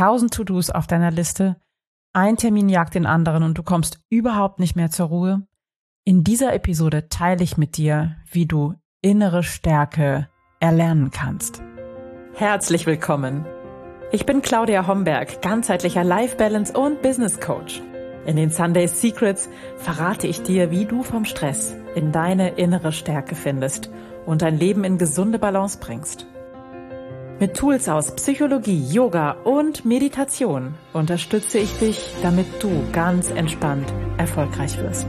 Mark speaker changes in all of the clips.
Speaker 1: tausend To-Dos auf deiner Liste, ein Termin jagt den anderen und du kommst überhaupt nicht mehr zur Ruhe? In dieser Episode teile ich mit dir, wie du innere Stärke erlernen kannst. Herzlich willkommen. Ich bin Claudia Homberg, ganzheitlicher Life Balance und Business Coach. In den Sunday Secrets verrate ich dir, wie du vom Stress in deine innere Stärke findest und dein Leben in gesunde Balance bringst. Mit Tools aus Psychologie, Yoga und Meditation unterstütze ich dich, damit du ganz entspannt erfolgreich wirst.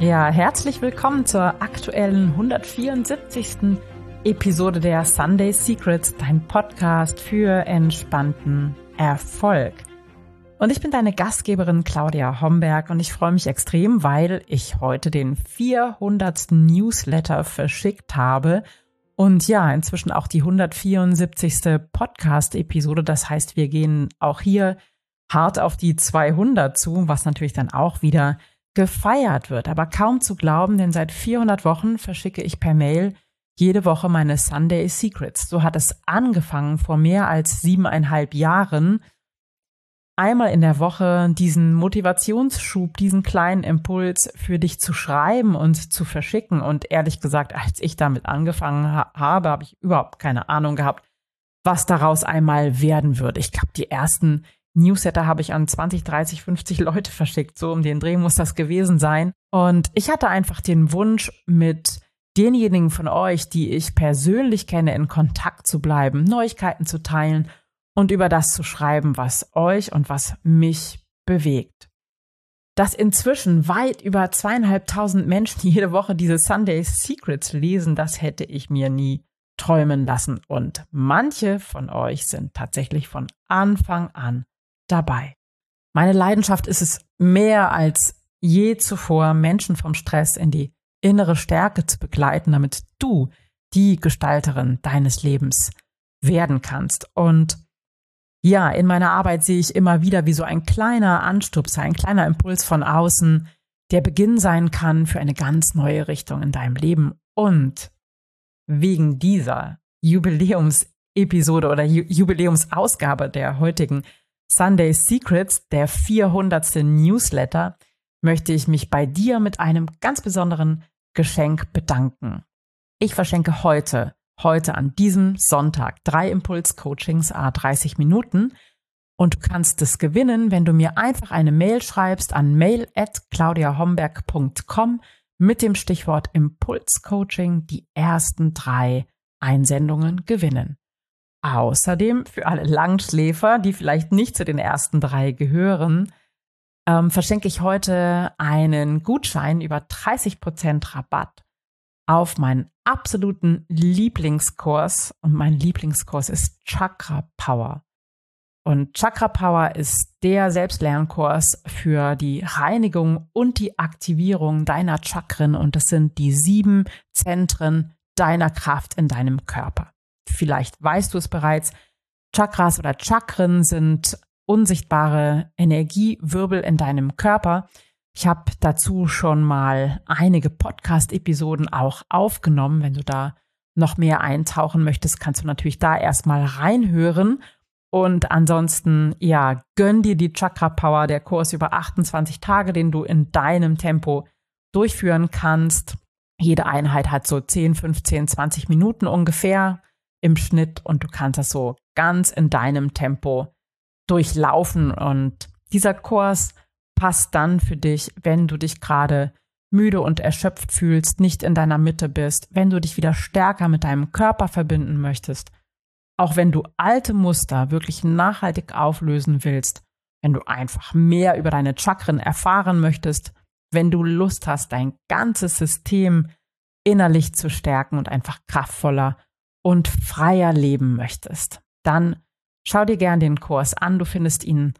Speaker 1: Ja, herzlich willkommen zur aktuellen 174. Episode der Sunday Secrets, dein Podcast für entspannten Erfolg. Und ich bin deine Gastgeberin Claudia Homberg und ich freue mich extrem, weil ich heute den 400. Newsletter verschickt habe und ja, inzwischen auch die 174. Podcast-Episode. Das heißt, wir gehen auch hier hart auf die 200 zu, was natürlich dann auch wieder gefeiert wird. Aber kaum zu glauben, denn seit 400 Wochen verschicke ich per Mail jede Woche meine Sunday Secrets. So hat es angefangen vor mehr als siebeneinhalb Jahren einmal in der Woche diesen Motivationsschub, diesen kleinen Impuls für dich zu schreiben und zu verschicken. Und ehrlich gesagt, als ich damit angefangen ha habe, habe ich überhaupt keine Ahnung gehabt, was daraus einmal werden wird. Ich glaube, die ersten Newsletter habe ich an 20, 30, 50 Leute verschickt. So um den Dreh muss das gewesen sein. Und ich hatte einfach den Wunsch, mit denjenigen von euch, die ich persönlich kenne, in Kontakt zu bleiben, Neuigkeiten zu teilen und über das zu schreiben, was euch und was mich bewegt. Dass inzwischen weit über zweieinhalbtausend Menschen jede Woche diese Sunday Secrets lesen, das hätte ich mir nie träumen lassen. Und manche von euch sind tatsächlich von Anfang an dabei. Meine Leidenschaft ist es mehr als je zuvor, Menschen vom Stress in die innere Stärke zu begleiten, damit du die Gestalterin deines Lebens werden kannst. Und ja, in meiner Arbeit sehe ich immer wieder, wie so ein kleiner Anstupser, ein kleiner Impuls von außen der Beginn sein kann für eine ganz neue Richtung in deinem Leben. Und wegen dieser Jubiläumsepisode oder Jubiläumsausgabe der heutigen Sunday Secrets, der 400. Newsletter, möchte ich mich bei dir mit einem ganz besonderen Geschenk bedanken. Ich verschenke heute heute an diesem Sonntag drei Impuls-Coachings a 30 Minuten. Und du kannst es gewinnen, wenn du mir einfach eine Mail schreibst an mail at claudiahomberg.com mit dem Stichwort Impulscoaching die ersten drei Einsendungen gewinnen. Außerdem für alle Langschläfer, die vielleicht nicht zu den ersten drei gehören, ähm, verschenke ich heute einen Gutschein über 30% Rabatt auf meinen absoluten Lieblingskurs und mein Lieblingskurs ist Chakra Power. Und Chakra Power ist der Selbstlernkurs für die Reinigung und die Aktivierung deiner Chakren und das sind die sieben Zentren deiner Kraft in deinem Körper. Vielleicht weißt du es bereits. Chakras oder Chakren sind unsichtbare Energiewirbel in deinem Körper, ich habe dazu schon mal einige Podcast-Episoden auch aufgenommen. Wenn du da noch mehr eintauchen möchtest, kannst du natürlich da erstmal reinhören. Und ansonsten, ja, gönn dir die Chakra Power, der Kurs über 28 Tage, den du in deinem Tempo durchführen kannst. Jede Einheit hat so 10, 15, 20 Minuten ungefähr im Schnitt und du kannst das so ganz in deinem Tempo durchlaufen. Und dieser Kurs passt dann für dich, wenn du dich gerade müde und erschöpft fühlst, nicht in deiner Mitte bist, wenn du dich wieder stärker mit deinem Körper verbinden möchtest, auch wenn du alte Muster wirklich nachhaltig auflösen willst, wenn du einfach mehr über deine Chakren erfahren möchtest, wenn du Lust hast, dein ganzes System innerlich zu stärken und einfach kraftvoller und freier leben möchtest, dann schau dir gern den Kurs an. Du findest ihn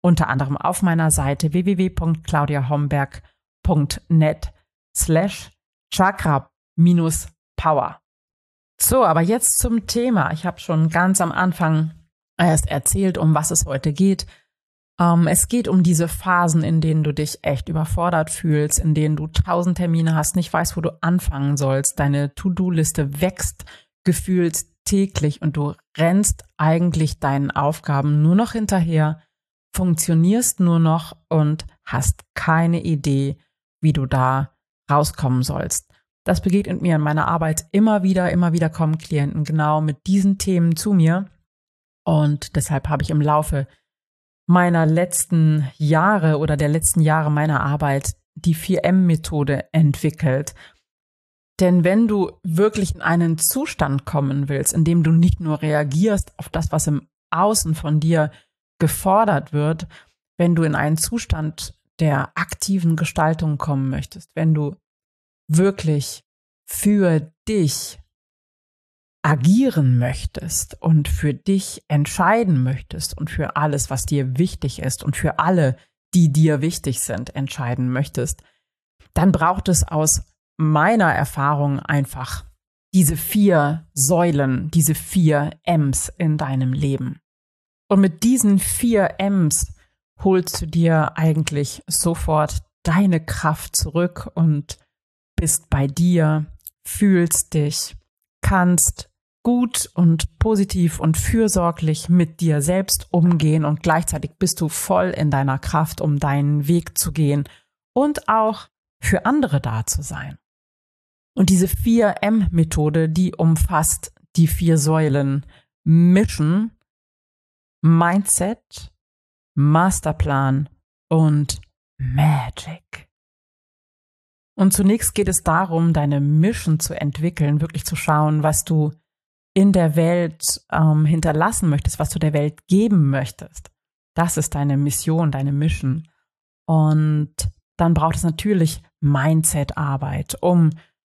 Speaker 1: unter anderem auf meiner Seite www.claudiahomberg.net slash chakra-power. So, aber jetzt zum Thema. Ich habe schon ganz am Anfang erst erzählt, um was es heute geht. Ähm, es geht um diese Phasen, in denen du dich echt überfordert fühlst, in denen du tausend Termine hast, nicht weißt, wo du anfangen sollst, deine To-Do-Liste wächst gefühlt tagtäglich und du rennst eigentlich deinen Aufgaben nur noch hinterher, funktionierst nur noch und hast keine Idee, wie du da rauskommen sollst. Das begegnet mir in meiner Arbeit immer wieder, immer wieder kommen Klienten genau mit diesen Themen zu mir. Und deshalb habe ich im Laufe meiner letzten Jahre oder der letzten Jahre meiner Arbeit die 4M-Methode entwickelt. Denn wenn du wirklich in einen Zustand kommen willst, in dem du nicht nur reagierst auf das, was im Außen von dir gefordert wird, wenn du in einen Zustand der aktiven Gestaltung kommen möchtest, wenn du wirklich für dich agieren möchtest und für dich entscheiden möchtest und für alles, was dir wichtig ist und für alle, die dir wichtig sind, entscheiden möchtest, dann braucht es aus meiner Erfahrung einfach diese vier Säulen, diese vier M's in deinem Leben. Und mit diesen vier M's holst du dir eigentlich sofort deine Kraft zurück und bist bei dir, fühlst dich, kannst gut und positiv und fürsorglich mit dir selbst umgehen und gleichzeitig bist du voll in deiner Kraft, um deinen Weg zu gehen und auch für andere da zu sein. Und diese 4M-Methode, die umfasst die vier Säulen Mission, Mindset, Masterplan und Magic. Und zunächst geht es darum, deine Mission zu entwickeln, wirklich zu schauen, was du in der Welt ähm, hinterlassen möchtest, was du der Welt geben möchtest. Das ist deine Mission, deine Mission. Und dann braucht es natürlich Mindset-Arbeit, um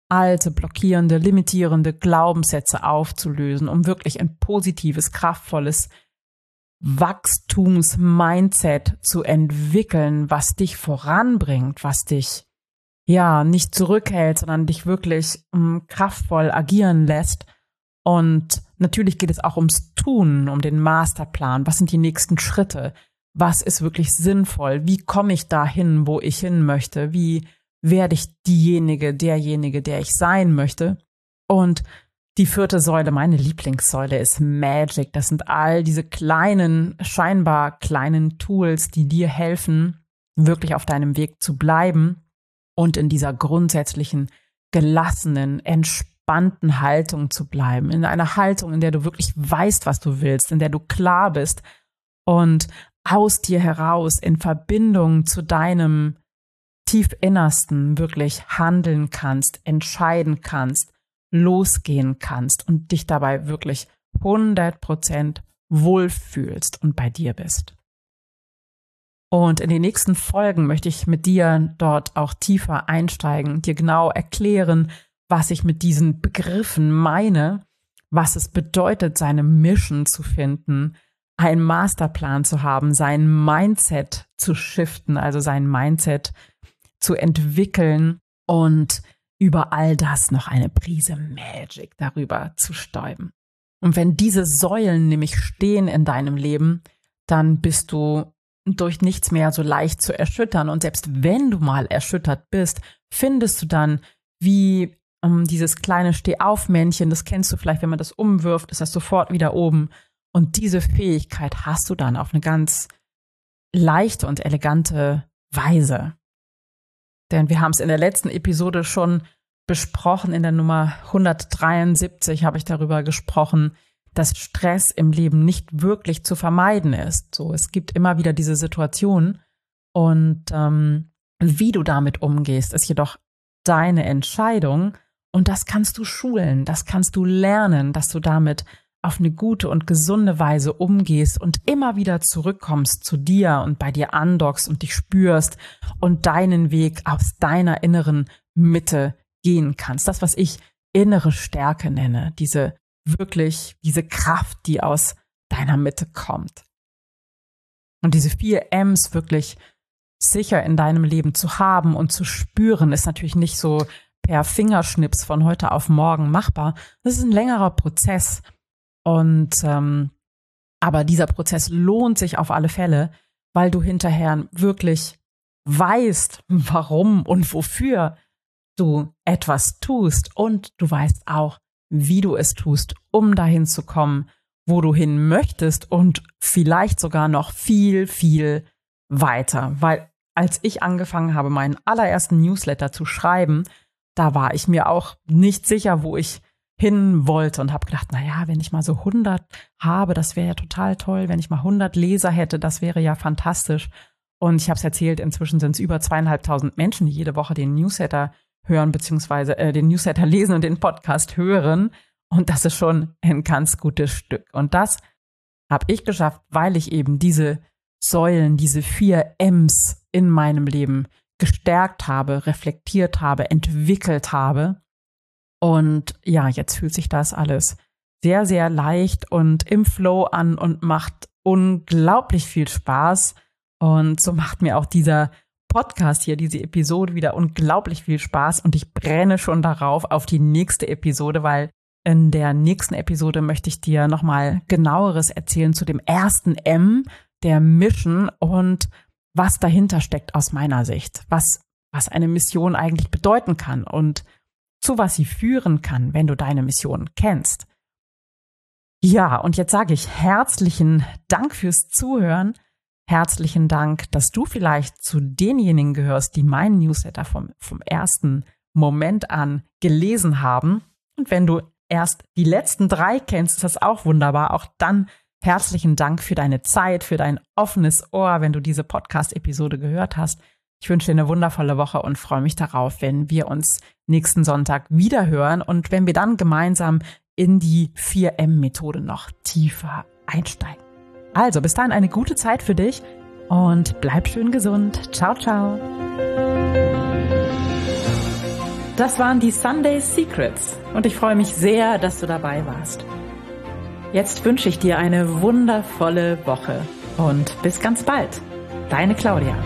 Speaker 1: alte, blockierende, limitierende Glaubenssätze aufzulösen, um wirklich ein positives, kraftvolles Wachstums-Mindset zu entwickeln, was dich voranbringt, was dich ja nicht zurückhält, sondern dich wirklich um, ähm, kraftvoll agieren lässt und natürlich geht es auch ums Tun, um den Masterplan. Was sind die nächsten Schritte? Was ist wirklich sinnvoll? Wie komme ich dahin, wo ich hin möchte? Wie werde ich diejenige, derjenige, der ich sein möchte? Und die vierte Säule, meine Lieblingssäule, ist Magic. Das sind all diese kleinen, scheinbar kleinen Tools, die dir helfen, wirklich auf deinem Weg zu bleiben und in dieser grundsätzlichen, gelassenen, entspannten, Haltung zu bleiben, in einer Haltung, in der du wirklich weißt, was du willst, in der du klar bist und aus dir heraus in Verbindung zu deinem tiefinnersten wirklich handeln kannst, entscheiden kannst, losgehen kannst und dich dabei wirklich 100 Prozent wohlfühlst und bei dir bist. Und in den nächsten Folgen möchte ich mit dir dort auch tiefer einsteigen, dir genau erklären, was ich mit diesen Begriffen meine, was es bedeutet, seine Mission zu finden, einen Masterplan zu haben, sein Mindset zu shiften, also sein Mindset zu entwickeln und über all das noch eine Prise Magic darüber zu stäuben. Und wenn diese Säulen nämlich stehen in deinem Leben, dann bist du durch nichts mehr so leicht zu erschüttern. Und selbst wenn du mal erschüttert bist, findest du dann, wie um, dieses kleine Stehaufmännchen, das kennst du vielleicht, wenn man das umwirft, ist das sofort wieder oben. Und diese Fähigkeit hast du dann auf eine ganz leichte und elegante Weise. Denn wir haben es in der letzten Episode schon besprochen, in der Nummer 173 habe ich darüber gesprochen, dass Stress im Leben nicht wirklich zu vermeiden ist. So, es gibt immer wieder diese Situation und ähm, wie du damit umgehst, ist jedoch deine Entscheidung und das kannst du schulen, das kannst du lernen, dass du damit auf eine gute und gesunde Weise umgehst und immer wieder zurückkommst zu dir und bei dir andockst und dich spürst und deinen Weg aus deiner inneren Mitte gehen kannst. Das, was ich innere Stärke nenne, diese wirklich, diese Kraft, die aus deiner Mitte kommt. Und diese vier M's wirklich sicher in deinem Leben zu haben und zu spüren, ist natürlich nicht so per Fingerschnips von heute auf morgen machbar. Das ist ein längerer Prozess. Und ähm, aber dieser Prozess lohnt sich auf alle Fälle, weil du hinterher wirklich weißt, warum und wofür du etwas tust und du weißt auch, wie du es tust, um dahin zu kommen, wo du hin möchtest und vielleicht sogar noch viel, viel weiter. Weil als ich angefangen habe, meinen allerersten Newsletter zu schreiben, da war ich mir auch nicht sicher, wo ich hin wollte und habe gedacht, na ja, wenn ich mal so 100 habe, das wäre ja total toll. Wenn ich mal 100 Leser hätte, das wäre ja fantastisch. Und ich habe es erzählt, inzwischen sind es über zweieinhalbtausend Menschen, die jede Woche den Newsletter hören, beziehungsweise äh, den Newsletter lesen und den Podcast hören. Und das ist schon ein ganz gutes Stück. Und das habe ich geschafft, weil ich eben diese Säulen, diese vier M's in meinem Leben gestärkt habe, reflektiert habe, entwickelt habe. Und ja, jetzt fühlt sich das alles sehr, sehr leicht und im Flow an und macht unglaublich viel Spaß. Und so macht mir auch dieser Podcast hier, diese Episode wieder unglaublich viel Spaß. Und ich brenne schon darauf auf die nächste Episode, weil in der nächsten Episode möchte ich dir nochmal genaueres erzählen zu dem ersten M, der Mission und was dahinter steckt aus meiner Sicht, was, was eine Mission eigentlich bedeuten kann und zu was sie führen kann, wenn du deine Mission kennst. Ja, und jetzt sage ich herzlichen Dank fürs Zuhören. Herzlichen Dank, dass du vielleicht zu denjenigen gehörst, die meinen Newsletter vom, vom ersten Moment an gelesen haben. Und wenn du erst die letzten drei kennst, ist das auch wunderbar. Auch dann herzlichen Dank für deine Zeit, für dein offenes Ohr, wenn du diese Podcast-Episode gehört hast. Ich wünsche dir eine wundervolle Woche und freue mich darauf, wenn wir uns nächsten Sonntag wieder hören und wenn wir dann gemeinsam in die 4M-Methode noch tiefer einsteigen. Also bis dahin eine gute Zeit für dich und bleib schön gesund. Ciao, ciao. Das waren die Sunday Secrets und ich freue mich sehr, dass du dabei warst. Jetzt wünsche ich dir eine wundervolle Woche und bis ganz bald. Deine Claudia.